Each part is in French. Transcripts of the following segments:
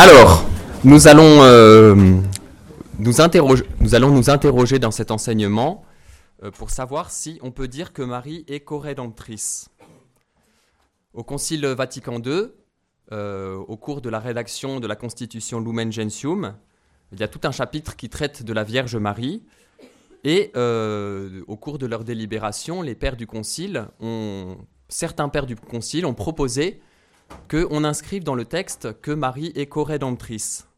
Alors, nous allons, euh, nous, interroger, nous allons nous interroger dans cet enseignement euh, pour savoir si on peut dire que Marie est co-rédemptrice. Au Concile Vatican II, euh, au cours de la rédaction de la Constitution Lumen Gentium, il y a tout un chapitre qui traite de la Vierge Marie. Et au cours de leur délibération, les pères du Concile ont, certains pères du Concile ont proposé qu'on inscrive dans le texte que Marie est co-rédemptrice.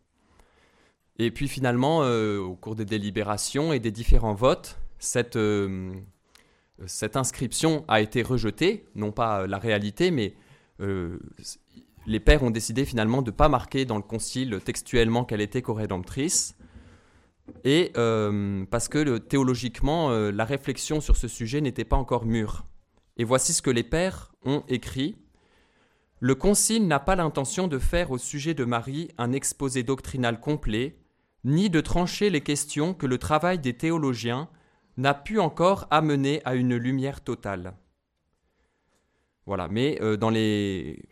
Et puis finalement, euh, au cours des délibérations et des différents votes, cette, euh, inscription a été rejetée, non pas la réalité, mais euh, les pères ont décidé finalement de ne pas marquer dans le concile textuellement qu'elle était co-rédemptrice. Et parce que théologiquement, la réflexion sur ce sujet n'était pas encore mûre. Et voici ce que les pères ont écrit le Concile n'a pas l'intention de faire au sujet de Marie un exposé doctrinal complet, ni de trancher les questions que le travail des théologiens n'a pu encore amener à une lumière totale. Voilà, mais euh, dans les,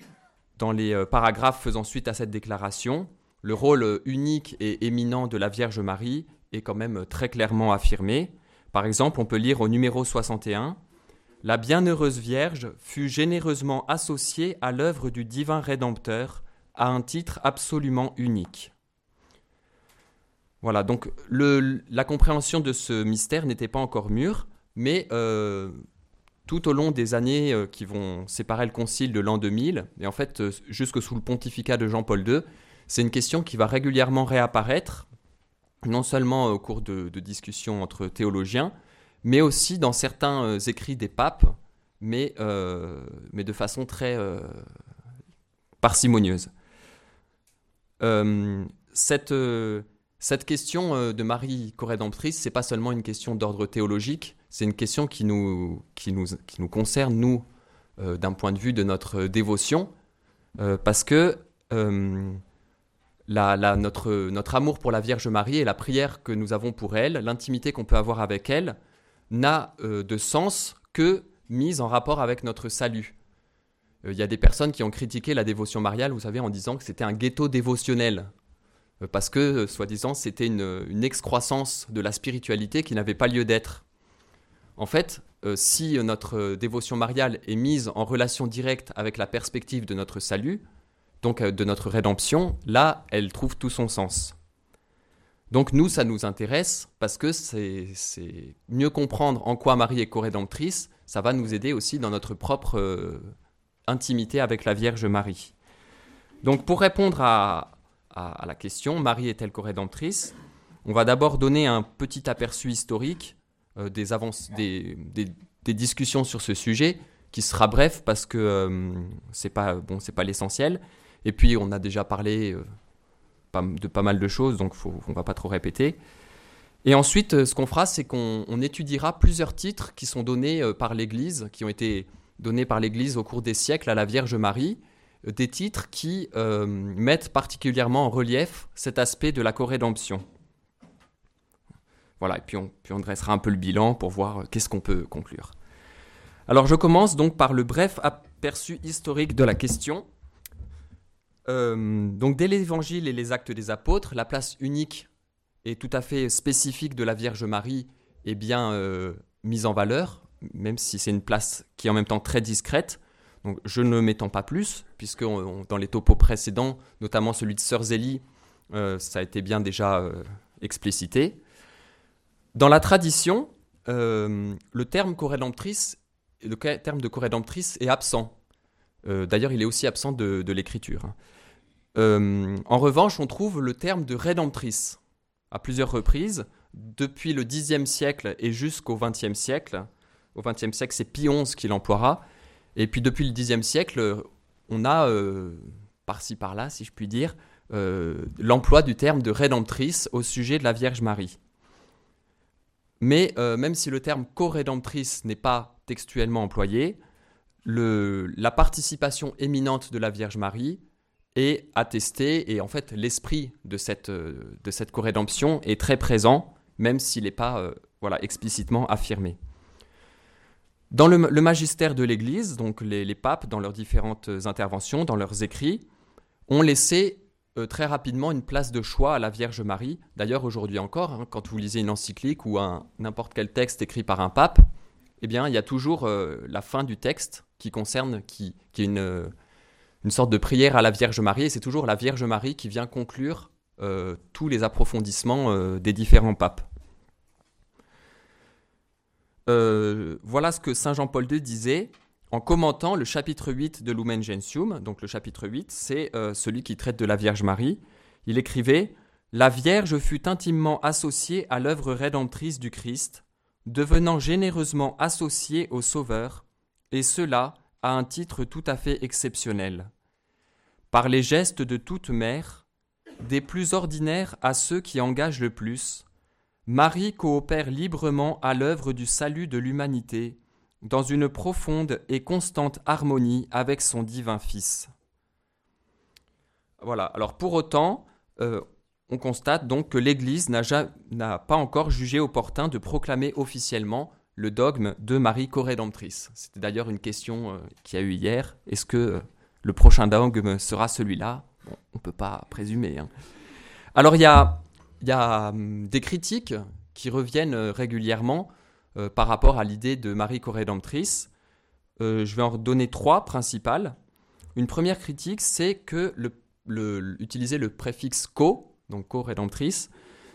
euh, paragraphes faisant suite à cette déclaration, le rôle unique et éminent de la Vierge Marie est quand même très clairement affirmé. Par exemple, on peut lire au numéro 61 la bienheureuse Vierge fut généreusement associée à l'œuvre du divin Rédempteur à un titre absolument unique. Voilà, donc la compréhension de ce mystère n'était pas encore mûre, mais euh, tout au long des années euh, qui vont séparer le concile de l'an 2000, et en fait euh, jusque sous le pontificat de Jean-Paul II, c'est une question qui va régulièrement réapparaître, non seulement au cours de discussions entre théologiens, mais aussi dans certains euh, écrits des papes, mais, euh, mais de façon très euh, parcimonieuse. cette, cette question de Marie co-rédemptrice, c'est pas seulement une question d'ordre théologique, c'est une question qui nous, qui nous, qui nous concerne, nous, d'un point de vue de notre dévotion, parce que la, notre, notre amour pour la Vierge Marie et la prière que nous avons pour elle, l'intimité qu'on peut avoir avec elle, n'a euh, de sens que mise en rapport avec notre salut. Il euh, y a des personnes qui ont critiqué la dévotion mariale, vous savez, en disant que c'était un ghetto dévotionnel, euh, parce que, soi-disant, c'était une, excroissance de la spiritualité qui n'avait pas lieu d'être. En fait, si notre dévotion mariale est mise en relation directe avec la perspective de notre salut, donc de notre rédemption, là, elle trouve tout son sens. Donc nous, ça nous intéresse parce que c'est mieux comprendre en quoi Marie est co-rédemptrice, ça va nous aider aussi dans notre propre euh, intimité avec la Vierge Marie. Donc pour répondre à, la question, Marie est-elle co-rédemptrice? On va d'abord donner un petit aperçu historique euh, des, des, discussions sur ce sujet, qui sera bref parce que euh, c'est pas, bon, pas l'essentiel. Et puis on a déjà parlé de pas mal de choses, donc on ne va pas trop répéter. Et ensuite, euh, ce qu'on fera, c'est qu'on étudiera plusieurs titres qui sont donnés euh, par l'Église, qui ont été donnés par l'Église au cours des siècles à la Vierge Marie, euh, des titres qui mettent particulièrement en relief cet aspect de la co-rédemption. Voilà, et on, puis on dressera un peu le bilan pour voir qu'est-ce qu'on peut conclure. Alors je commence donc par le bref aperçu historique de la question. Euh, donc dès l'Évangile et les actes des apôtres, la place unique et tout à fait spécifique de la Vierge Marie est bien euh, mise en valeur, même si c'est une place qui est en même temps très discrète. Donc je ne m'étends pas plus, puisque dans les topos précédents, notamment celui de Sœur Zélie, euh, ça a été bien déjà explicité. Dans la tradition, le terme co-rédemptrice, le terme de co-rédemptrice est absent. D'ailleurs, il est aussi absent de, de l'écriture. Euh, en revanche, on trouve le terme de rédemptrice à plusieurs reprises, depuis le Xe siècle et jusqu'au XXe siècle. Au XXe siècle, c'est Pie XI qui l'emploiera. Et puis depuis le Xe siècle, on a, euh, par-ci par-là, si je puis dire, euh, l'emploi du terme de rédemptrice au sujet de la Vierge Marie. Mais même si le terme co-rédemptrice n'est pas textuellement employé, la participation éminente de la Vierge Marie et attesté. Et en fait, l'esprit de cette, euh, de cette est très présent, même s'il n'est pas euh, voilà, explicitement affirmé. Dans le, magistère de l'Église, donc les, papes, dans leurs différentes interventions, dans leurs écrits, ont laissé très rapidement une place de choix à la Vierge Marie. D'ailleurs, aujourd'hui encore, hein, quand vous lisez une encyclique ou n'importe quel texte écrit par un pape, eh bien, il y a toujours la fin du texte qui concerne, qui, qui est une, une sorte de prière à la Vierge Marie, et c'est toujours la Vierge Marie qui vient conclure euh, tous les approfondissements euh, des différents papes. Euh, voilà ce que Saint Jean-Paul II disait en commentant le chapitre 8 de Lumen Gentium. Donc le chapitre 8, c'est celui qui traite de la Vierge Marie. Il écrivait La Vierge fut intimement associée à l'œuvre rédemptrice du Christ, devenant généreusement associée au Sauveur, et cela à un titre tout à fait exceptionnel. Par les gestes de toute mère, des plus ordinaires à ceux qui engagent le plus, Marie coopère librement à l'œuvre du salut de l'humanité, dans une profonde et constante harmonie avec son divin Fils. Voilà, alors pour autant, euh, on constate donc que l'Église n'a pas encore jugé opportun de proclamer officiellement le dogme de Marie co-rédemptrice. C'était d'ailleurs une question euh, qui a eu hier. Est-ce que euh, le prochain dogme sera celui-là? On ne peut pas présumer. Hein. Alors il y a, hum, des critiques qui reviennent euh, régulièrement par rapport à l'idée de Marie co-rédemptrice. je vais en donner trois principales. Une première critique, c'est que le, utiliser le préfixe co, donc co-rédemptrice,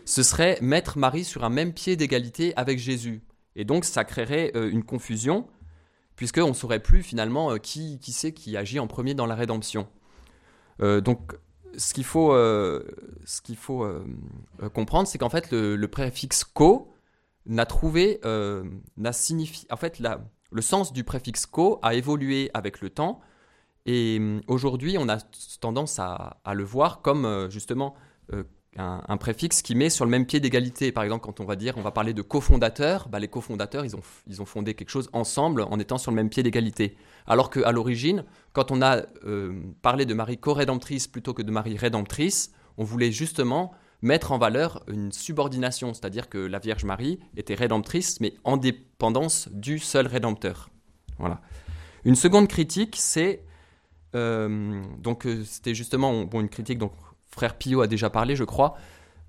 ce serait mettre Marie sur un même pied d'égalité avec Jésus. Et donc, ça créerait euh, une confusion, puisqu'on ne saurait plus finalement euh, qui, qui c'est qui agit en premier dans la rédemption. Euh, donc, ce qu'il faut, ce qu'il faut comprendre, c'est qu'en fait, le, préfixe co n'a trouvé, n'a signifié. En fait, le sens du préfixe co a évolué avec le temps. Et aujourd'hui, on a tendance à, le voir comme justement un, préfixe qui met sur le même pied d'égalité. Par exemple, quand on va dire, on va parler de cofondateurs, bah, les cofondateurs, ils ont, ils ont fondé quelque chose ensemble en étant sur le même pied d'égalité. Alors qu'à l'origine, quand on a euh, parlé de Marie co-rédemptrice plutôt que de Marie rédemptrice, on voulait justement mettre en valeur une subordination, c'est-à-dire que la Vierge Marie était rédemptrice, mais en dépendance du seul rédempteur. Voilà. Une seconde critique, c'est euh, donc euh, c'était justement une critique donc frère Pio a déjà parlé, je crois,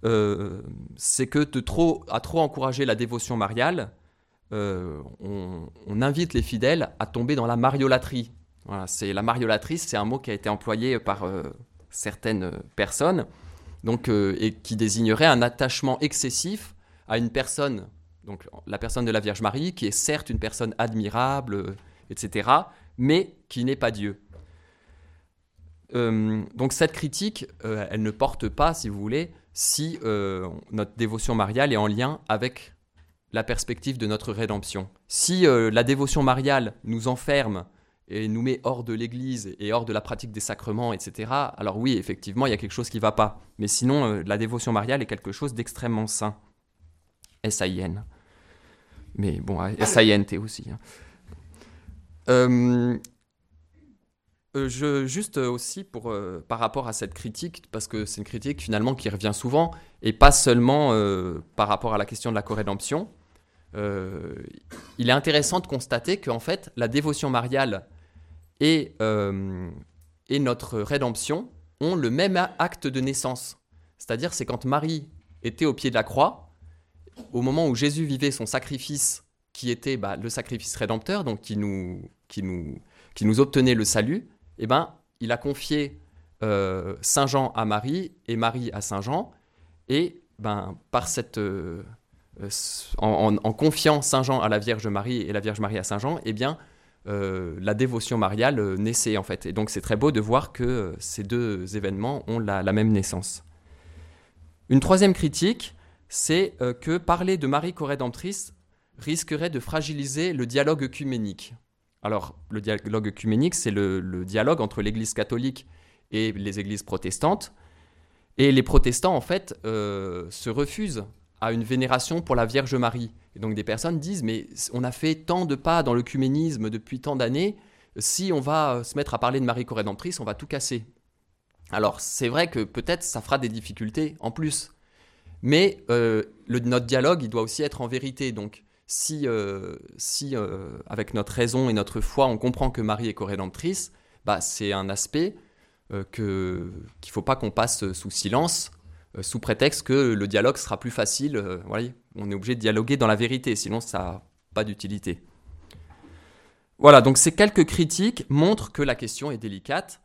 euh, c'est que de trop, à trop encourager la dévotion mariale, euh, on, invite les fidèles à tomber dans la mariolâtrie. Voilà, c'est la mariolâtrie, c'est un mot qui a été employé par euh, certaines personnes, et qui désignerait un attachement excessif à une personne, donc la personne de la Vierge Marie, qui est certes une personne admirable, etc., mais qui n'est pas Dieu. Euh, donc cette critique, euh, elle ne porte pas, si vous voulez, si euh, notre dévotion mariale est en lien avec la perspective de notre rédemption. Si la dévotion mariale nous enferme et nous met hors de l'Église et hors de la pratique des sacrements, etc., alors oui, effectivement, il y a quelque chose qui ne va pas. Mais sinon, la dévotion mariale est quelque chose d'extrêmement sain. S-A-I-N. Mais bon, S-A-I-N-T aussi. Hein. Euh, juste euh, aussi euh, par rapport à cette critique, parce que c'est une critique finalement qui revient souvent, et pas seulement par rapport à la question de la corrédemption, il est intéressant de constater qu'en fait, la dévotion mariale et, et notre rédemption ont le même acte de naissance. C'est-à-dire, c'est quand Marie était au pied de la croix, au moment où Jésus vivait son sacrifice, qui était bah, le sacrifice rédempteur, donc qui nous, qui nous, qui nous obtenait le salut, eh ben, il a confié euh, Saint Jean à Marie et Marie à Saint Jean. Et ben, par cette, euh, euh, en, confiant Saint Jean à la Vierge Marie et la Vierge Marie à Saint Jean, eh bien, la dévotion mariale naissait en fait. Et donc c'est très beau de voir que ces deux événements ont la, la même naissance. Une troisième critique, c'est que parler de Marie co-rédemptrice risquerait de fragiliser le dialogue œcuménique. Alors, le dialogue œcuménique, c'est le, dialogue entre l'Église catholique et les églises protestantes. Et les protestants, en fait, euh, se refusent à une vénération pour la Vierge Marie. Et donc des personnes disent, mais on a fait tant de pas dans l'œcuménisme depuis tant d'années, si on va se mettre à parler de Marie Corédemptrice, on va tout casser. Alors c'est vrai que peut-être ça fera des difficultés en plus. Mais euh, notre dialogue, il doit aussi être en vérité. Donc si, euh, si euh, avec notre raison et notre foi, on comprend que Marie est co-rédemptrice, bah, c'est un aspect qu'il ne faut pas qu'on passe sous silence, sous prétexte que le dialogue sera plus facile. voyez, on est obligé de dialoguer dans la vérité, sinon ça n'a pas d'utilité. Voilà, donc ces quelques critiques montrent que la question est délicate.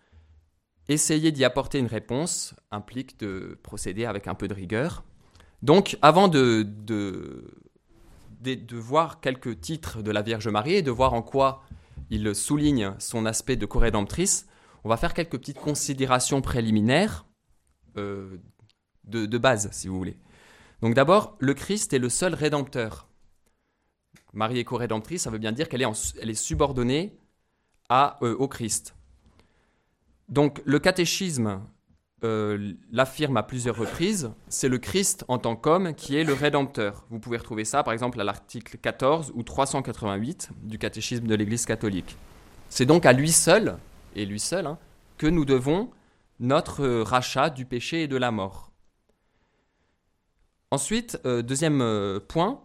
Essayer d'y apporter une réponse implique de procéder avec un peu de rigueur. Donc, avant de, de, de, voir quelques titres de la Vierge Marie et de voir en quoi il souligne son aspect de co-rédemptrice, on va faire quelques petites considérations préliminaires euh, de, de, base, si vous voulez. Donc d'abord, le Christ est le seul rédempteur. Marie est co-rédemptrice, ça veut bien dire qu'elle est, elle est subordonnée à, euh, au Christ. Donc le catéchisme euh, l'affirme à plusieurs reprises, c'est le Christ en tant qu'homme qui est le Rédempteur. Vous pouvez retrouver ça par exemple à l'article 14 ou 388 du catéchisme de l'Église catholique. C'est donc à lui seul, et lui seul, hein, que nous devons notre rachat du péché et de la mort. Ensuite, euh, deuxième euh, point,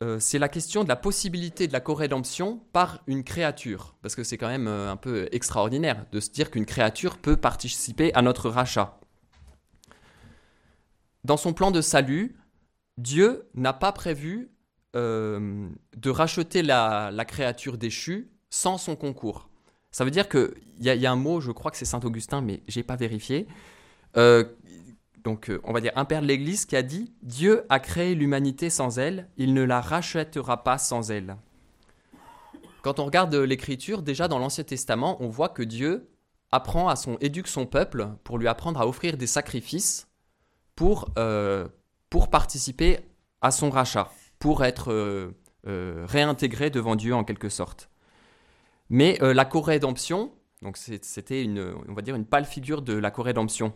euh, c'est la question de la possibilité de la co-rédemption par une créature. Parce que c'est quand même euh, un peu extraordinaire de se dire qu'une créature peut participer à notre rachat. Dans son plan de salut, Dieu n'a pas prévu euh, de racheter la, créature déchue sans son concours. Ça veut dire qu'il y, y, a un mot, je crois que c'est Saint Augustin, mais je n'ai pas vérifié, donc euh, on va dire un père de l'Église qui a dit Dieu a créé l'humanité sans elle, il ne la rachètera pas sans elle. Quand on regarde l'Écriture, déjà dans l'Ancien Testament, on voit que Dieu apprend à son éduque son peuple pour lui apprendre à offrir des sacrifices pour, euh, pour participer à son rachat, pour être euh, réintégré devant Dieu en quelque sorte. Mais la co-rédemption, donc c'était une, on va dire une pâle figure de la co-rédemption.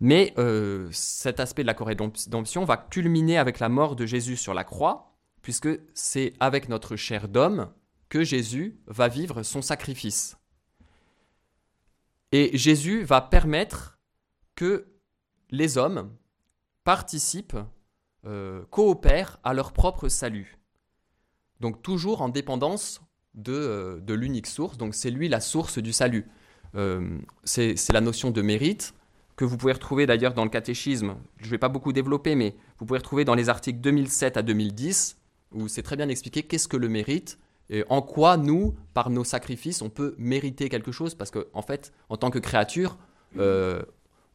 Mais euh, cet aspect de la corrédemption va culminer avec la mort de Jésus sur la croix, puisque c'est avec notre chair d'homme que Jésus va vivre son sacrifice. Et Jésus va permettre que les hommes participent, euh, coopèrent à leur propre salut. Donc toujours en dépendance de, euh, de l'unique source, donc c'est lui la source du salut. c'est la notion de mérite que vous pouvez retrouver d'ailleurs dans le catéchisme, je ne vais pas beaucoup développer, mais vous pouvez retrouver dans les articles 2007 à 2010, où c'est très bien expliqué qu'est-ce que le mérite et en quoi nous, par nos sacrifices, on peut mériter quelque chose, parce qu'en en fait, en tant que créature, euh,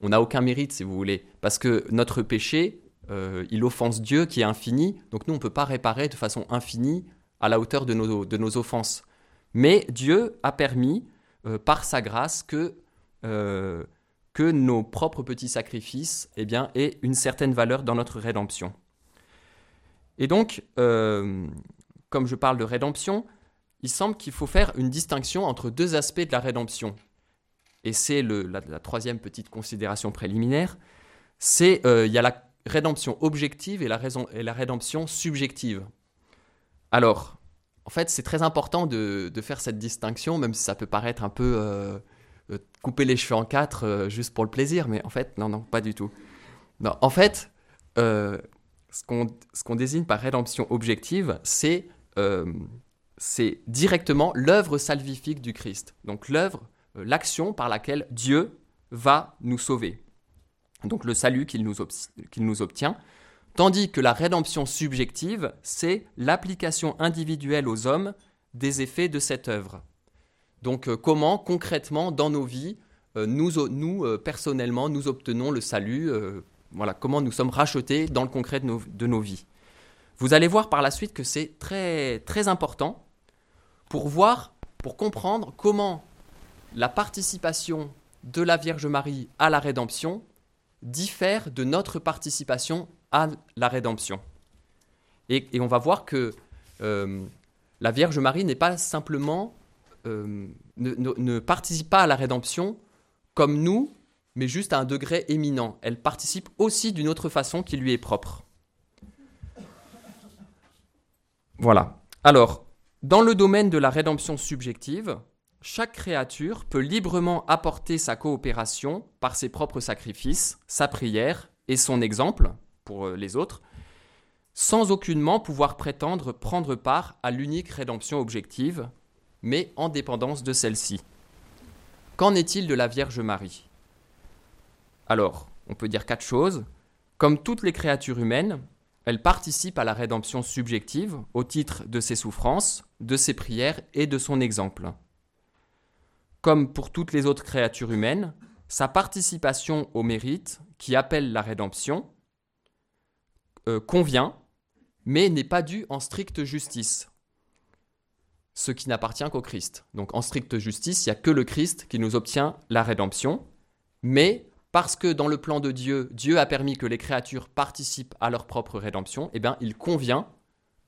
on n'a aucun mérite, si vous voulez, parce que notre péché, euh, il offense Dieu qui est infini, donc nous, on ne peut pas réparer de façon infinie à la hauteur de nos, de nos offenses. Mais Dieu a permis, euh, par sa grâce, que que nos propres petits sacrifices eh bien, aient une certaine valeur dans notre rédemption. Et donc, euh, comme je parle de rédemption, il semble qu'il faut faire une distinction entre deux aspects de la rédemption. Et c'est la, troisième petite considération préliminaire. C'est euh, il y a la rédemption objective et la, rédemption subjective. Alors, en fait, c'est très important de, faire cette distinction, même si ça peut paraître un peu euh, couper les cheveux en quatre euh, juste pour le plaisir, mais en fait, non, non, pas du tout. Non, en fait, euh, ce qu'on désigne par rédemption objective, c'est c'est directement l'œuvre salvifique du Christ. Donc l'œuvre, l'action par laquelle Dieu va nous sauver. Donc le salut qu'il nous, nous obtient. Tandis que la rédemption subjective, c'est l'application individuelle aux hommes des effets de cette œuvre. Donc euh, comment concrètement dans nos vies, euh, nous, euh, personnellement, nous obtenons le salut, voilà, comment nous sommes rachetés dans le concret de nos, de nos vies. Vous allez voir par la suite que c'est très, important pour voir, pour comprendre comment la participation de la Vierge Marie à la rédemption diffère de notre participation à la rédemption. Et on va voir que la Vierge Marie n'est pas simplement euh, ne, participe pas à la rédemption comme nous, mais juste à un degré éminent. Elle participe aussi d'une autre façon qui lui est propre. Voilà. Alors, dans le domaine de la rédemption subjective, chaque créature peut librement apporter sa coopération par ses propres sacrifices, sa prière et son exemple pour euh, les autres, sans aucunement pouvoir prétendre prendre part à l'unique rédemption objective, mais en dépendance de celle-ci. Qu'en est-il de la Vierge Marie? Alors, on peut dire quatre choses. Comme toutes les créatures humaines, elle participe à la rédemption subjective au titre de ses souffrances, de ses prières et de son exemple. Comme pour toutes les autres créatures humaines, sa participation au mérite qui appelle la rédemption euh, convient, mais n'est pas due en stricte justice, ce qui n'appartient qu'au Christ. Donc en stricte justice, il n'y a que le Christ qui nous obtient la rédemption, mais parce que dans le plan de Dieu, Dieu a permis que les créatures participent à leur propre rédemption, eh bien, il convient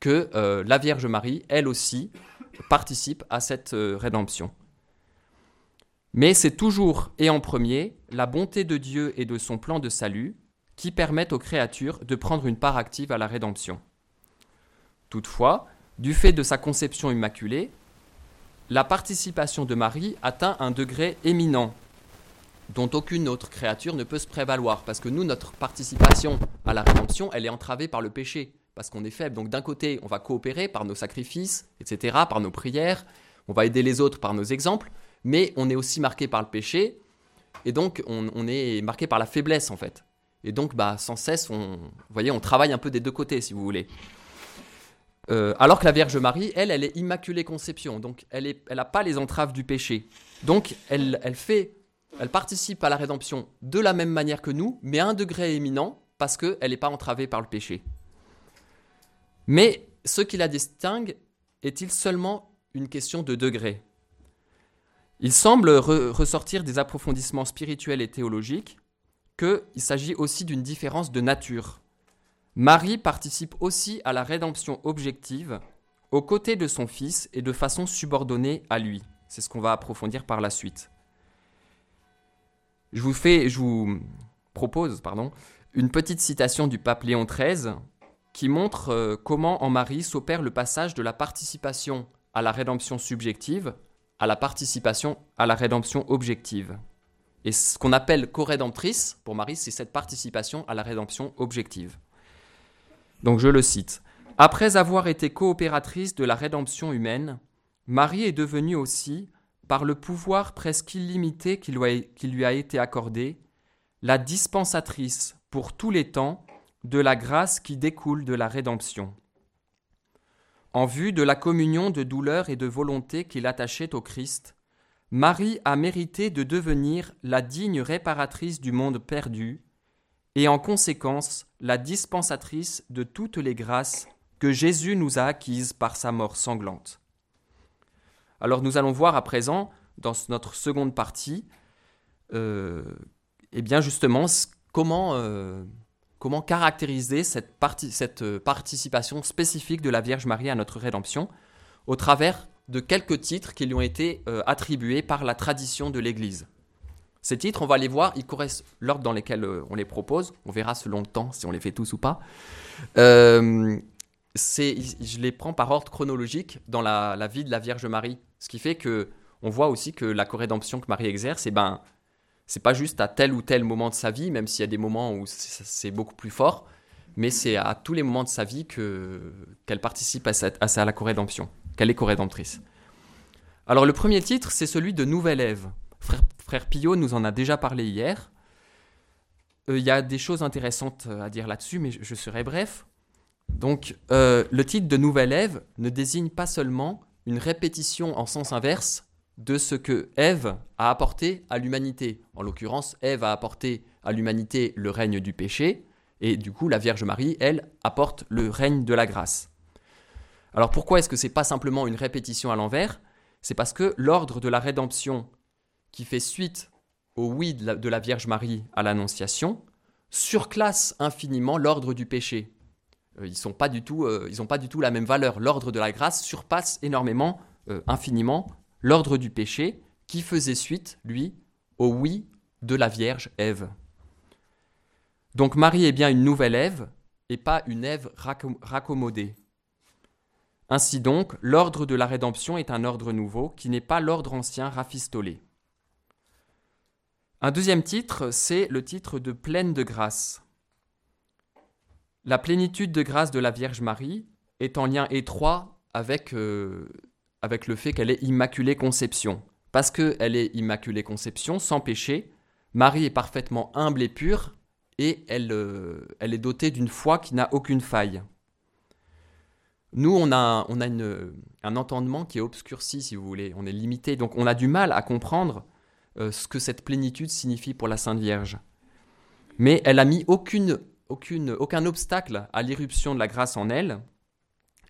que euh, la Vierge Marie, elle aussi, participe à cette euh, rédemption. Mais c'est toujours et en premier la bonté de Dieu et de son plan de salut qui permettent aux créatures de prendre une part active à la rédemption. Toutefois, du fait de sa conception immaculée, la participation de Marie atteint un degré éminent dont aucune autre créature ne peut se prévaloir, parce que nous, notre participation à la rédemption, elle est entravée par le péché, parce qu'on est faible. Donc d'un côté, on va coopérer par nos sacrifices, etc., par nos prières, on va aider les autres par nos exemples, mais on est aussi marqué par le péché, et donc on, est marqué par la faiblesse en fait. Et donc bah, sans cesse, on, vous voyez, on travaille un peu des deux côtés si vous voulez. Euh, alors que la Vierge Marie, elle, elle est immaculée conception, donc elle n'a pas les entraves du péché. Donc elle, elle, fait, elle participe à la rédemption de la même manière que nous, mais à un degré éminent, parce qu'elle n'est pas entravée par le péché. Mais ce qui la distingue est-il seulement une question de degré? Il semble ressortir des approfondissements spirituels et théologiques qu'il s'agit aussi d'une différence de nature. Marie participe aussi à la rédemption objective aux côtés de son Fils et de façon subordonnée à lui. C'est ce qu'on va approfondir par la suite. Je vous, fais, je vous propose pardon, une petite citation du pape Léon XIII qui montre euh, comment en Marie s'opère le passage de la participation à la rédemption subjective à la participation à la rédemption objective. Et ce qu'on appelle co-rédemptrice, pour Marie, c'est cette participation à la rédemption objective. Donc je le cite. Après avoir été coopératrice de la rédemption humaine, Marie est devenue aussi, par le pouvoir presque illimité qui lui a été accordé, la dispensatrice pour tous les temps de la grâce qui découle de la rédemption en vue de la communion de douleur et de volonté qu'il attachait au Christ, Marie a mérité de devenir la digne réparatrice du monde perdu, et en conséquence la dispensatrice de toutes les grâces que Jésus nous a acquises par sa mort sanglante. Alors nous allons voir à présent, dans notre seconde partie, euh, eh bien justement comment euh, comment caractériser cette, euh, participation spécifique de la Vierge Marie à notre rédemption au travers de quelques titres qui lui ont été attribués par la tradition de l'Église. Ces titres, on va les voir, ils correspondent l'ordre dans lequel euh, on les propose. On verra selon le temps si on les fait tous ou pas. je les prends par ordre chronologique dans la, vie de la Vierge Marie, ce qui fait que on voit aussi que la corrédemption que Marie exerce, eh ben, c'est pas juste à tel ou tel moment de sa vie, même s'il y a des moments où c'est beaucoup plus fort, mais c'est à tous les moments de sa vie que qu'elle participe à, la co-rédemption, qu'elle est co-rédemptrice. Alors le premier titre, c'est celui de Nouvelle Ève. Frère, frère Pillot nous en a déjà parlé hier. Euh, il y a des choses intéressantes à dire là-dessus, mais je, serai bref. Donc, euh, le titre de Nouvelle Ève ne désigne pas seulement une répétition en sens inverse de ce que Ève a apporté à l'humanité. En l'occurrence, Ève a apporté à l'humanité le règne du péché, et du coup, la Vierge Marie, elle, apporte le règne de la grâce. Alors pourquoi est-ce que c'est pas simplement une répétition à l'envers? C'est parce que l'ordre de la rédemption qui fait suite au oui de la, Vierge Marie à l'Annonciation surclasse infiniment l'ordre du péché. Euh, ils n'ont pas, du tout, euh, pas du tout la même valeur. L'ordre de la grâce surpasse énormément, euh, infiniment, l'ordre du péché qui faisait suite, lui, au oui de la Vierge Ève. Donc Marie est bien une nouvelle Ève et pas une Ève raccommodée. Ainsi donc, l'ordre de la rédemption est un ordre nouveau qui n'est pas l'ordre ancien rafistolé. Un deuxième titre, c'est le titre de pleine de grâce. La plénitude de grâce de la Vierge Marie est en lien étroit avec euh, avec le fait qu'elle est Immaculée Conception, parce qu'elle est immaculée conception, sans péché, Marie est parfaitement humble et pure, et elle, euh, est dotée d'une foi qui n'a aucune faille. Nous, on a un entendement qui est obscurci, si vous voulez, on est limité, donc on a du mal à comprendre euh, ce que cette plénitude signifie pour la Sainte Vierge. Mais elle a mis aucune, aucune, aucun obstacle à l'irruption de la grâce en elle,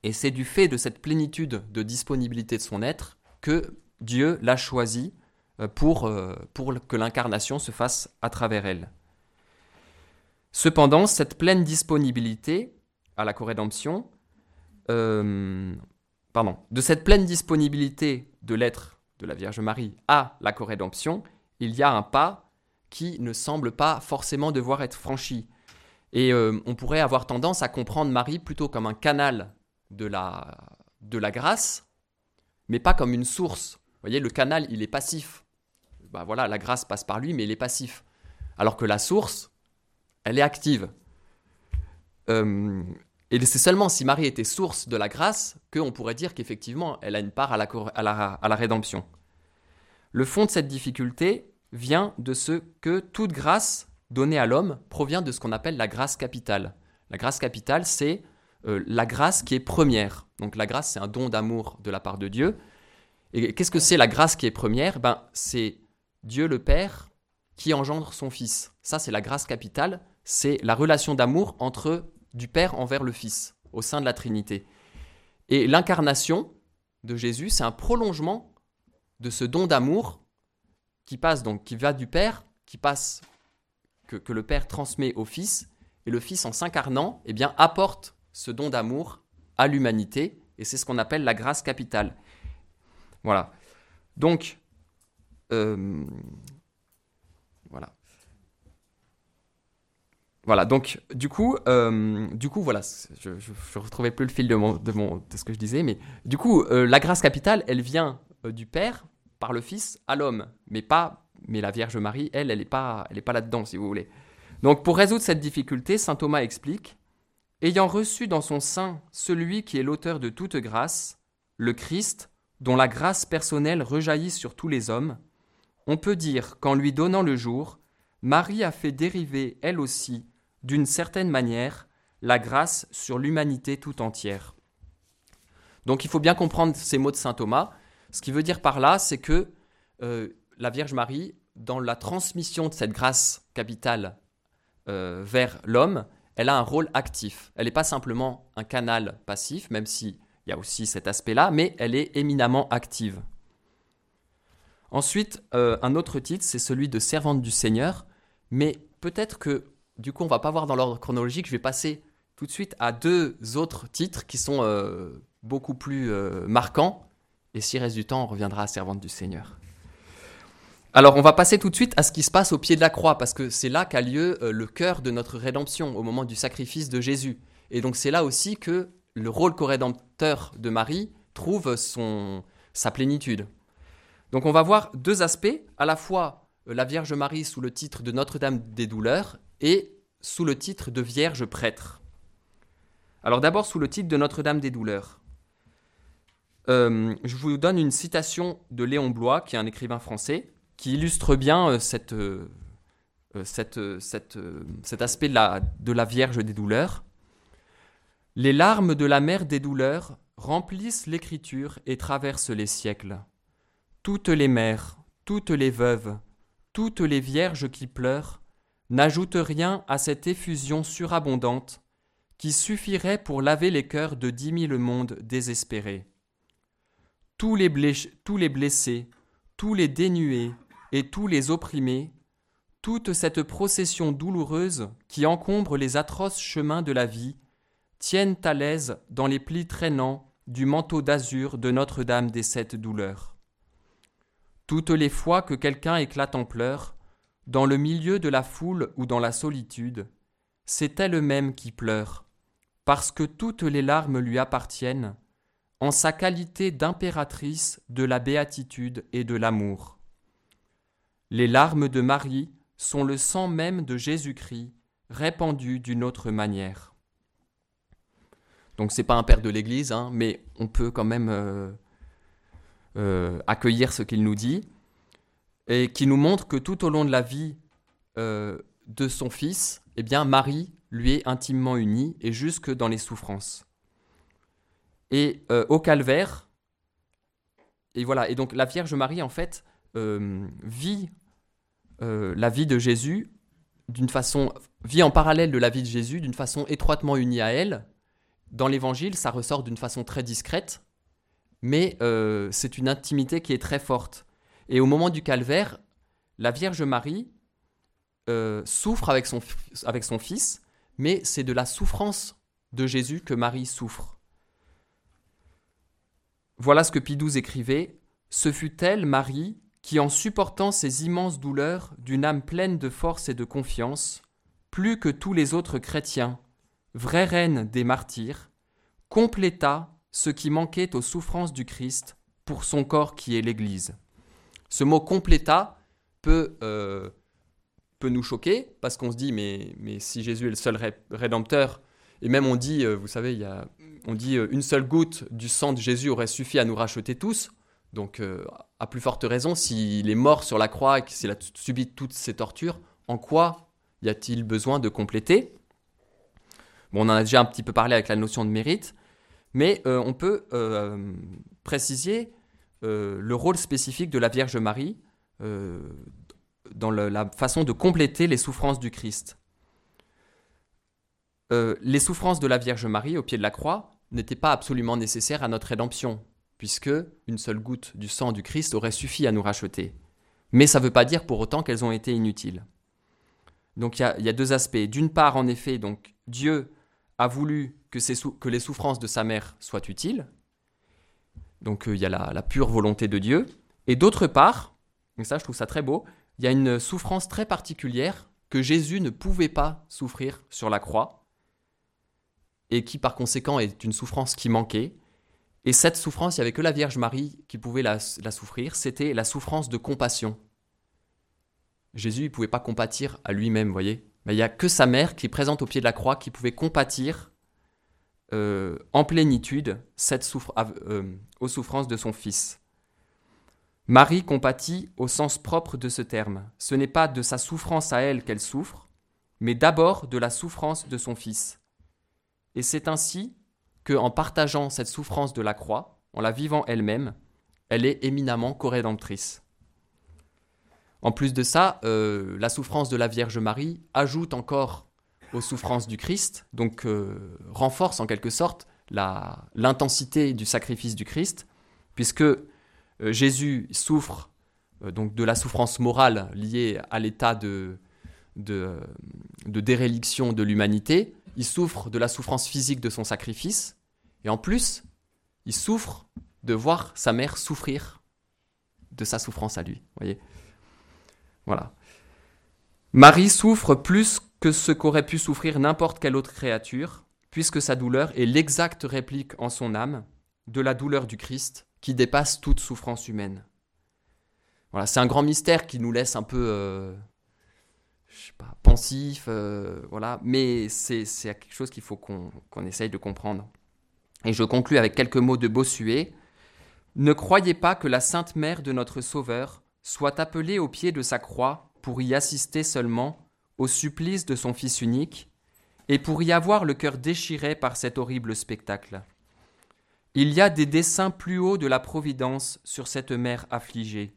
et c'est du fait de cette plénitude de disponibilité de son être que Dieu l'a choisie euh, pour, euh, pour que l'incarnation se fasse à travers elle. Cependant, cette pleine disponibilité à la corrédemption, euh, pardon, de cette pleine disponibilité de l'être de la Vierge Marie à la corrédemption, il y a un pas qui ne semble pas forcément devoir être franchi. Et on pourrait avoir tendance à comprendre Marie plutôt comme un canal de la, de la grâce, mais pas comme une source. Vous voyez, le canal, il est passif. Bah voilà, la grâce passe par lui, mais il est passif. Alors que la source, elle est active. Euh, et c'est seulement si Marie était source de la grâce qu'on pourrait dire qu'effectivement, elle a une part à la, à, la, à la rédemption. Le fond de cette difficulté vient de ce que toute grâce donnée à l'homme provient de ce qu'on appelle la grâce capitale. La grâce capitale, c'est euh, la grâce qui est première. Donc la grâce, c'est un don d'amour de la part de Dieu. Et qu'est-ce que c'est la grâce qui est première? Ben, C'est Dieu le Père qui engendre son Fils. Ça, c'est la grâce capitale. C'est la relation d'amour entre du Père envers le Fils au sein de la Trinité. Et l'incarnation de Jésus, c'est un prolongement de ce don d'amour qui passe donc, qui va du Père, qui passe, que, le Père transmet au Fils, et le Fils en s'incarnant, eh bien, apporte ce don d'amour à l'humanité, et c'est ce qu'on appelle la grâce capitale. Voilà. Donc, euh, Voilà, donc du coup, euh, du coup, voilà, je ne retrouvais plus le fil de, mon, de, mon, de, ce que je disais, mais du coup, euh, la grâce capitale, elle vient du Père par le Fils à l'homme, mais pas, mais la Vierge Marie, elle, elle n'est pas, elle pas là-dedans, si vous voulez. Donc, pour résoudre cette difficulté, saint Thomas explique Ayant reçu dans son sein celui qui est l'auteur de toute grâce, le Christ, dont la grâce personnelle rejaillit sur tous les hommes, on peut dire qu'en lui donnant le jour, Marie a fait dériver, elle aussi, d'une certaine manière, la grâce sur l'humanité tout entière. Donc il faut bien comprendre ces mots de Saint Thomas. Ce qui veut dire par là, c'est que euh, la Vierge Marie, dans la transmission de cette grâce capitale euh, vers l'homme, elle a un rôle actif. Elle n'est pas simplement un canal passif, même s'il y a aussi cet aspect-là, mais elle est éminemment active. Ensuite, euh, un autre titre, c'est celui de servante du Seigneur, mais peut-être que, du coup, on va pas voir dans l'ordre chronologique, je vais passer tout de suite à deux autres titres qui sont euh, beaucoup plus euh, marquants, et s'il reste du temps, on reviendra à servante du Seigneur. Alors on va passer tout de suite à ce qui se passe au pied de la croix, parce que c'est là qu'a lieu euh, le cœur de notre rédemption, au moment du sacrifice de Jésus. Et donc c'est là aussi que le rôle co-rédempteur de Marie trouve son, sa plénitude. Donc on va voir deux aspects, à la fois la Vierge Marie sous le titre de Notre-Dame des douleurs et sous le titre de Vierge prêtre. Alors d'abord sous le titre de Notre-Dame des douleurs. Euh, je vous donne une citation de Léon Blois, qui est un écrivain français, qui illustre bien euh, euh, cet aspect de la Vierge des douleurs. Les larmes de la mère des douleurs remplissent l'écriture et traversent les siècles. Toutes les mères, toutes les veuves, toutes les vierges qui pleurent n'ajoutent rien à cette effusion surabondante qui suffirait pour laver les cœurs de dix mille mondes désespérés. Tous les, tous les blessés, tous les dénués, et tous les opprimés, toute cette procession douloureuse qui encombre les atroces chemins de la vie, tiennent à l'aise dans les plis traînants du manteau d'azur de Notre-Dame des sept douleurs. Toutes les fois que quelqu'un éclate en pleurs, dans le milieu de la foule ou dans la solitude, c'est elle-même qui pleure, parce que toutes les larmes lui appartiennent, en sa qualité d'impératrice de la béatitude et de l'amour. Les larmes de Marie sont le sang même de Jésus-Christ répandu d'une autre manière. Donc c'est pas un père de l'Église, hein, mais on peut quand même euh, euh, accueillir ce qu'il nous dit. Et qui nous montre que tout au long de la vie de son fils, eh bien Marie lui est intimement unie et jusque dans les souffrances. Et au calvaire, et voilà, et donc la Vierge Marie en fait vit la vie de Jésus d'une façon vit en parallèle de la vie de Jésus, d'une façon étroitement unie à elle. Dans l'Évangile, ça ressort d'une façon très discrète, mais euh, c'est une intimité qui est très forte. Et au moment du calvaire, la Vierge Marie euh, souffre avec son, fils, mais c'est de la souffrance de Jésus que Marie souffre. Voilà ce que XII écrivait. Ce fut elle, Marie, qui, en supportant ces immenses douleurs d'une âme pleine de force et de confiance, plus que tous les autres chrétiens, vraie reine des martyrs, compléta ce qui manquait aux souffrances du Christ pour son corps qui est l'Église. Ce mot compléta peut, euh, peut nous choquer parce qu'on se dit mais, mais si Jésus est le seul rédempteur, et même on dit, euh, vous savez, il y a, on dit euh, une seule goutte du sang de Jésus aurait suffi à nous racheter tous. Donc, à plus forte raison, s'il est mort sur la croix et qu'il a subi toutes ces tortures, en quoi y a-t-il besoin de compléter? On en a déjà un petit peu parlé avec la notion de mérite, mais on peut préciser euh, le rôle spécifique de la Vierge Marie dans la façon de compléter les souffrances du Christ. les souffrances de la Vierge Marie au pied de la croix n'étaient pas absolument nécessaires à notre rédemption, puisque une seule goutte du sang du Christ aurait suffi à nous racheter. Mais ça ne veut pas dire pour autant qu'elles ont été inutiles. Donc il y, a deux aspects. D'une part, en effet, donc Dieu a voulu que, les souffrances de sa mère soient utiles. Donc euh, il y a la, pure volonté de Dieu. Et d'autre part, et ça je trouve ça très beau, il y a une souffrance très particulière que Jésus ne pouvait pas souffrir sur la croix, et qui par conséquent est une souffrance qui manquait. Et cette souffrance, il n'y avait que la Vierge Marie qui pouvait la souffrir, c'était la souffrance de compassion. Jésus ne pouvait pas compatir à lui-même, voyez. Mais il n'y a que sa mère qui est présente au pied de la croix qui pouvait compatir euh, en plénitude cette euh, aux souffrances de son fils. Marie compatit au sens propre de ce terme. Ce n'est pas de sa souffrance à elle qu'elle souffre, mais d'abord de la souffrance de son fils. Et c'est ainsi que, en partageant cette souffrance de la croix, en la vivant elle-même, elle est éminemment co-rédemptrice. En plus de ça, euh, la souffrance de la Vierge Marie ajoute encore aux souffrances du Christ, donc euh, renforce en quelque sorte l'intensité du sacrifice du Christ, puisque euh, Jésus souffre donc de la souffrance morale liée à l'état de, de, de déréliction de l'humanité, il souffre de la souffrance physique de son sacrifice, et en plus, il souffre de voir sa mère souffrir de sa souffrance à lui. Voyez voilà. Marie souffre plus que ce qu'aurait pu souffrir n'importe quelle autre créature, puisque sa douleur est l'exacte réplique en son âme de la douleur du Christ qui dépasse toute souffrance humaine. Voilà, c'est un grand mystère qui nous laisse un peu, euh, je sais pas, pensif, euh, voilà, mais c'est quelque chose qu'il faut qu'on essaye de comprendre. Et je conclus avec quelques mots de Bossuet. Ne croyez pas que la Sainte Mère de notre Sauveur soit appelé au pied de sa croix pour y assister seulement au supplice de son Fils unique, et pour y avoir le cœur déchiré par cet horrible spectacle. Il y a des desseins plus hauts de la Providence sur cette mère affligée.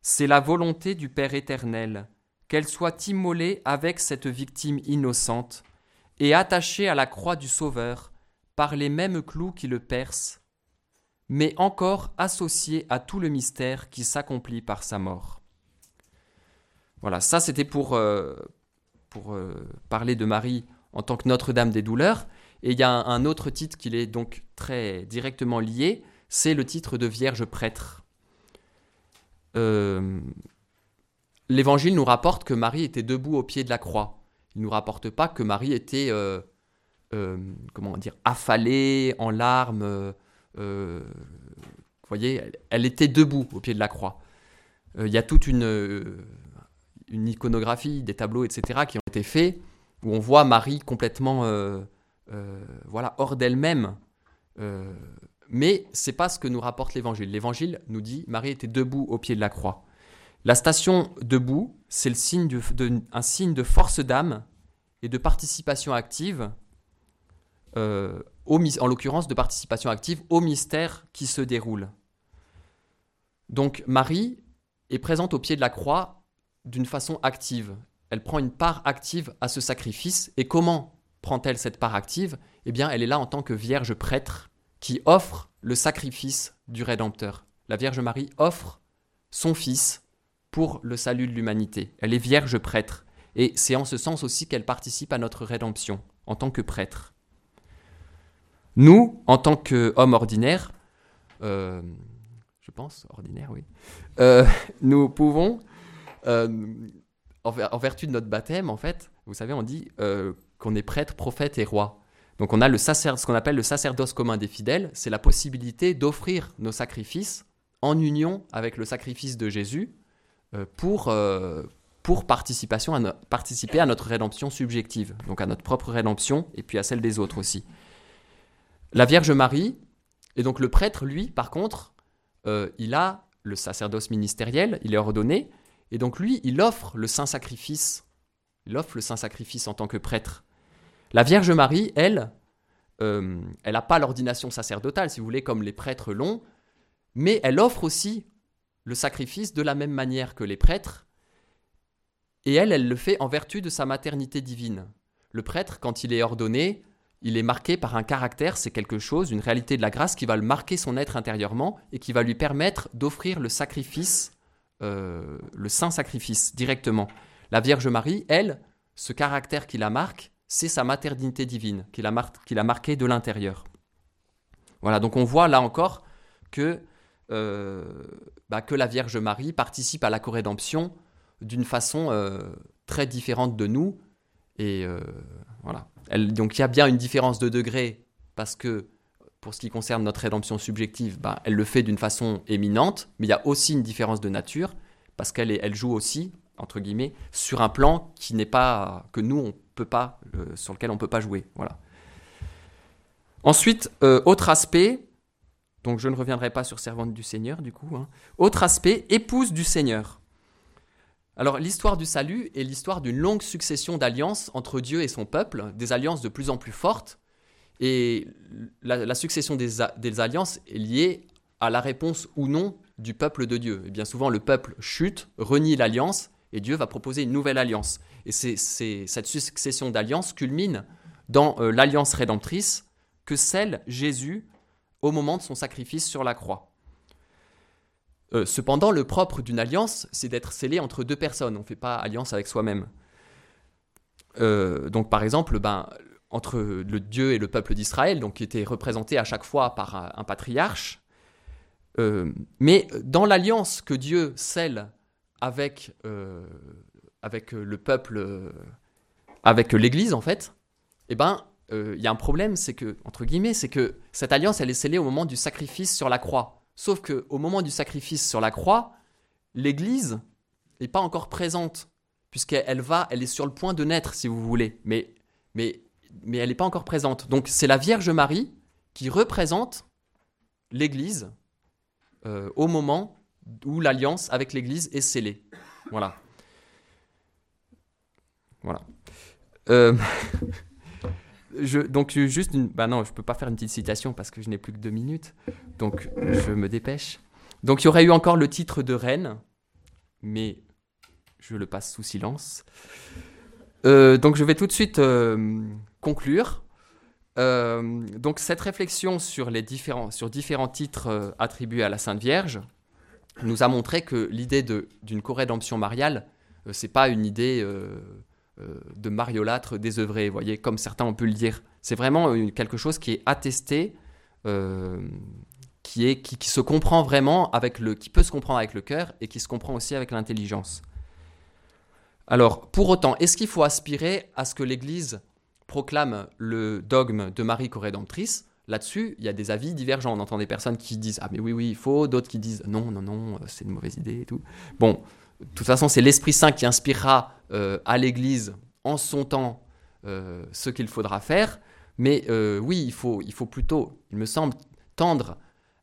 C'est la volonté du Père éternel qu'elle soit immolée avec cette victime innocente et attachée à la croix du Sauveur par les mêmes clous qui le percent mais encore associé à tout le mystère qui s'accomplit par sa mort. Voilà, ça c'était pour, euh, euh, parler de Marie en tant que Notre-Dame des douleurs. Et il y a un, autre titre qui est donc très directement lié, c'est le titre de Vierge prêtre. Euh, L'Évangile nous rapporte que Marie était debout au pied de la croix. Il ne nous rapporte pas que Marie était, comment dire, affalée, en larmes, vous voyez, elle, était debout au pied de la croix. Il y a toute une, une iconographie, des tableaux, etc., qui ont été faits, où on voit Marie complètement voilà, hors d'elle-même. mais c'est pas ce que nous rapporte l'Évangile. L'Évangile nous dit Marie était debout au pied de la croix. La station debout, c'est le signe un signe de force d'âme et de participation active, euh, en l'occurrence de participation active au mystère qui se déroule. Donc Marie est présente au pied de la croix d'une façon active. Elle prend une part active à ce sacrifice. Et comment prend-elle cette part active? Eh bien, elle est là en tant que vierge prêtre qui offre le sacrifice du Rédempteur. La Vierge Marie offre son Fils pour le salut de l'humanité. Elle est vierge prêtre. Et c'est en ce sens aussi qu'elle participe à notre rédemption en tant que prêtre. Nous, en tant qu'hommes ordinaires, euh, je pense, ordinaire, oui, euh, nous pouvons, euh, en, vertu de notre baptême, en fait, vous savez, on dit qu'on est prêtre, prophète et roi. Donc on a ce qu'on appelle le sacerdoce commun des fidèles, c'est la possibilité d'offrir nos sacrifices en union avec le sacrifice de Jésus pour, pour participation à participer à notre rédemption subjective, donc à notre propre rédemption et puis à celle des autres aussi. La Vierge Marie, et donc le prêtre, lui, par contre, euh, il a le sacerdoce ministériel, il est ordonné, et donc lui, il offre le saint sacrifice. Il offre le saint sacrifice en tant que prêtre. La Vierge Marie, elle, euh, elle n'a pas l'ordination sacerdotale, si vous voulez, comme les prêtres l'ont, mais elle offre aussi le sacrifice de la même manière que les prêtres, et elle, elle le fait en vertu de sa maternité divine. Le prêtre, quand il est ordonné, il est marqué par un caractère, c'est quelque chose, une réalité de la grâce qui va le marquer son être intérieurement et qui va lui permettre d'offrir le sacrifice, euh, le saint sacrifice directement. La Vierge Marie, elle, ce caractère qui la marque, c'est sa maternité divine, qui la, a marqué de l'intérieur. Voilà, donc on voit là encore que, euh, bah, que la Vierge Marie participe à la corédemption d'une façon euh, très différente de nous. Et voilà donc il y a bien une différence de degré parce que pour ce qui concerne notre rédemption subjective, bah, elle le fait d'une façon éminente, mais il y a aussi une différence de nature parce qu'elle elle joue aussi entre guillemets sur un plan qui n'est pas que nous on peut pas euh, sur lequel on peut pas jouer. Voilà. Ensuite, euh, autre aspect, donc je ne reviendrai pas sur servante du Seigneur du coup. Hein. Autre aspect, épouse du Seigneur. Alors l'histoire du salut est l'histoire d'une longue succession d'alliances entre Dieu et son peuple, des alliances de plus en plus fortes. Et la, succession des, alliances est liée à la réponse ou non du peuple de Dieu. Et bien souvent le peuple chute, renie l'alliance, et Dieu va proposer une nouvelle alliance. Et c'est, cette succession d'alliances culmine dans euh, l'alliance rédemptrice que scelle Jésus au moment de son sacrifice sur la croix. Euh, cependant, le propre d'une alliance, c'est d'être scellé entre deux personnes. On ne fait pas alliance avec soi-même. Euh, donc, par exemple, ben, entre le Dieu et le peuple d'Israël, donc qui était représenté à chaque fois par un, patriarche. Euh, mais dans l'alliance que Dieu scelle avec, avec le peuple, avec l'Église, en fait, eh ben, il y a un problème, c'est que, entre guillemets, c'est que cette alliance, elle est scellée au moment du sacrifice sur la croix. Sauf qu'au moment du sacrifice sur la croix, l'Église n'est pas encore présente, puisqu'elle va, elle est sur le point de naître, si vous voulez, mais, mais, mais elle n'est pas encore présente. Donc c'est la Vierge Marie qui représente l'Église euh, au moment où l'alliance avec l'Église est scellée. Voilà. Voilà. Euh, donc juste une, bah non, je peux pas faire une petite citation parce que je n'ai plus que deux minutes, donc je me dépêche. Donc il y aurait eu encore le titre de reine, mais je le passe sous silence. Euh, donc je vais tout de suite euh, conclure. Euh, donc cette réflexion sur les différents, sur différents titres attribués à la Sainte Vierge nous a montré que l'idée d'une co-rédemption mariale, c'est pas une idée de mariolâtre désœuvré, voyez, comme certains ont pu le dire. C'est vraiment quelque chose qui est attesté, qui, est, qui, se comprend vraiment avec le, qui peut se comprendre avec le cœur et qui se comprend aussi avec l'intelligence. Alors, pour autant, est-ce qu'il faut aspirer à ce que l'Église proclame le dogme de Marie co-rédemptrice Là-dessus, il y a des avis divergents. On entend des personnes qui disent Ah, mais oui, oui, il faut, d'autres qui disent Non, non, non, c'est une mauvaise idée et tout. Bon, de toute façon, c'est l'Esprit Saint qui inspirera euh, à l'Église en son temps euh, ce qu'il faudra faire. Mais euh, oui, il faut, il faut plutôt, il me semble, tendre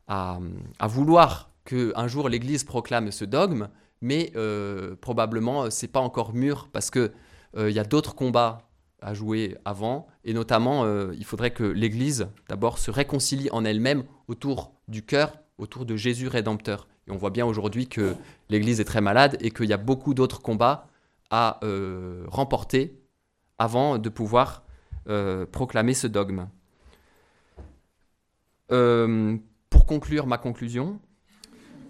à, vouloir qu'un jour l'Église proclame ce dogme, mais euh, probablement c'est pas encore mûr parce que il y a d'autres combats à jouer avant, et notamment il faudrait que l'Église d'abord se réconcilie en elle-même autour du cœur, autour de Jésus rédempteur. Et on voit bien aujourd'hui que l'Église est très malade et qu'il y a beaucoup d'autres combats à remporter avant de pouvoir proclamer ce dogme. Euh, pour conclure ma conclusion,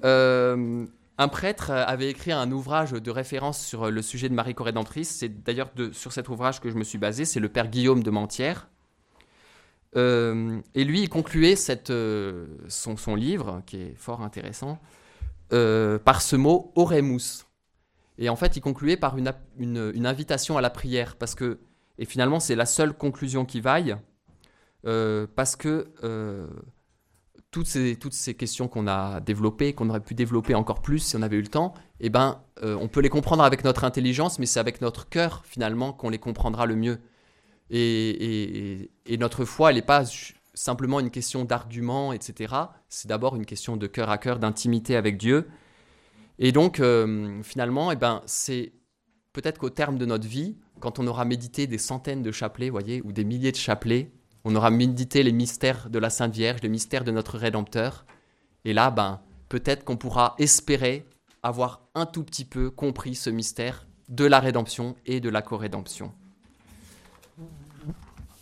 euh, un prêtre avait écrit un ouvrage de référence sur le sujet de Marie Corédentrice. C'est d'ailleurs sur cet ouvrage que je me suis basé. C'est le père Guillaume de Mentière. Euh, et lui, il concluait cette, son, livre, qui est fort intéressant, par ce mot oremus. Et en fait, il concluait par une, une, invitation à la prière, parce que, et finalement, c'est la seule conclusion qui vaille, euh, parce que euh, toutes, ces, toutes ces questions qu'on a développées, qu'on aurait pu développer encore plus si on avait eu le temps, eh ben, euh, on peut les comprendre avec notre intelligence, mais c'est avec notre cœur finalement qu'on les comprendra le mieux. Et, notre foi, elle n'est pas simplement une question d'argument, etc. C'est d'abord une question de cœur à cœur, d'intimité avec Dieu. Et donc, finalement, eh ben, c'est peut-être qu'au terme de notre vie, quand on aura médité des centaines de chapelets, voyez, ou des milliers de chapelets, on aura médité les mystères de la Sainte Vierge, le mystère de notre Rédempteur. Et là, ben, peut-être qu'on pourra espérer avoir un tout petit peu compris ce mystère de la rédemption et de la co-rédemption.